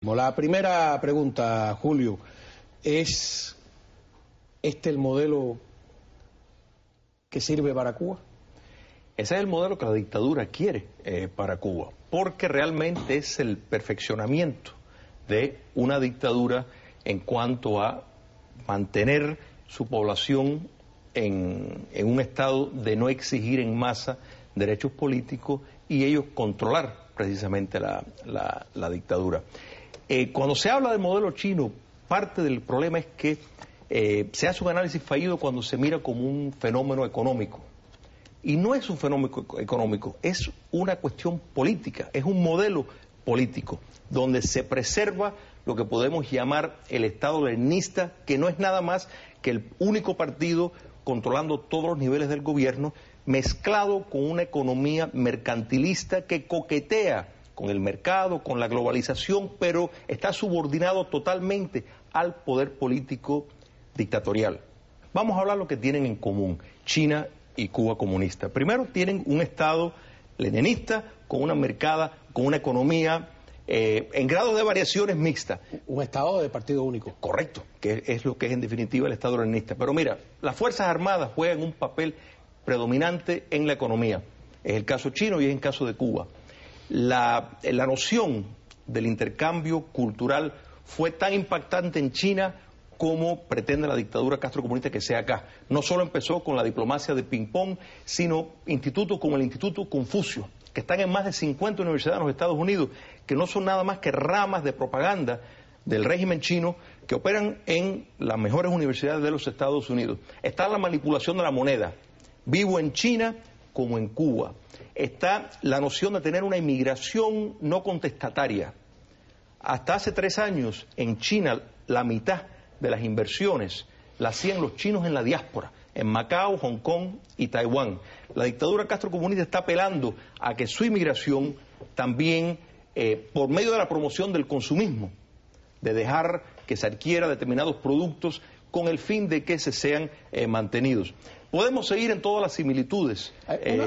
La primera pregunta, Julio, ¿es este el modelo que sirve para Cuba? Ese es el modelo que la dictadura quiere eh, para Cuba, porque realmente es el perfeccionamiento de una dictadura en cuanto a mantener su población en, un estado de no exigir en masa derechos políticos y ellos controlar precisamente la dictadura. Eh, cuando se habla del modelo chino, parte del problema es que eh, se hace un análisis fallido cuando se mira como un fenómeno económico. Y no es un fenómeno económico, es una cuestión política, es un modelo político, donde se preserva lo que podemos llamar el Estado leninista, que no es nada más que el único partido controlando todos los niveles del gobierno, mezclado con una economía mercantilista que coquetea con el mercado, con la globalización, pero está subordinado totalmente al poder político dictatorial. Vamos a hablar lo que tienen en común China y Cuba comunista. Primero, tienen un Estado leninista con una mercada, con una economía eh, en grados de variaciones mixtas. Un Estado de partido único. Correcto, que es lo que es en definitiva el Estado leninista. Pero mira, las Fuerzas Armadas juegan un papel predominante en la economía. Es el caso chino y es el caso de Cuba la, noción del intercambio cultural fue tan impactante en China como pretende la dictadura castrocomunista que sea acá. No solo empezó con la diplomacia de ping-pong, sino institutos como el Instituto Confucio, que están en más de 50 universidades en los Estados Unidos, que no son nada más que ramas de propaganda del régimen chino que operan en las mejores universidades de los Estados Unidos. Está la manipulación de la moneda. Vivo en China como en Cuba está la noción de tener una inmigración no contestataria. Hasta hace tres años en China la mitad de las inversiones las hacían los chinos en la diáspora, en Macao, Hong Kong y Taiwán. La dictadura Castro Comunista está apelando a que su inmigración también, eh, por medio de la promoción del consumismo, de dejar que se adquiera determinados productos con el fin de que se sean eh, mantenidos. Podemos seguir en todas las similitudes. Eh,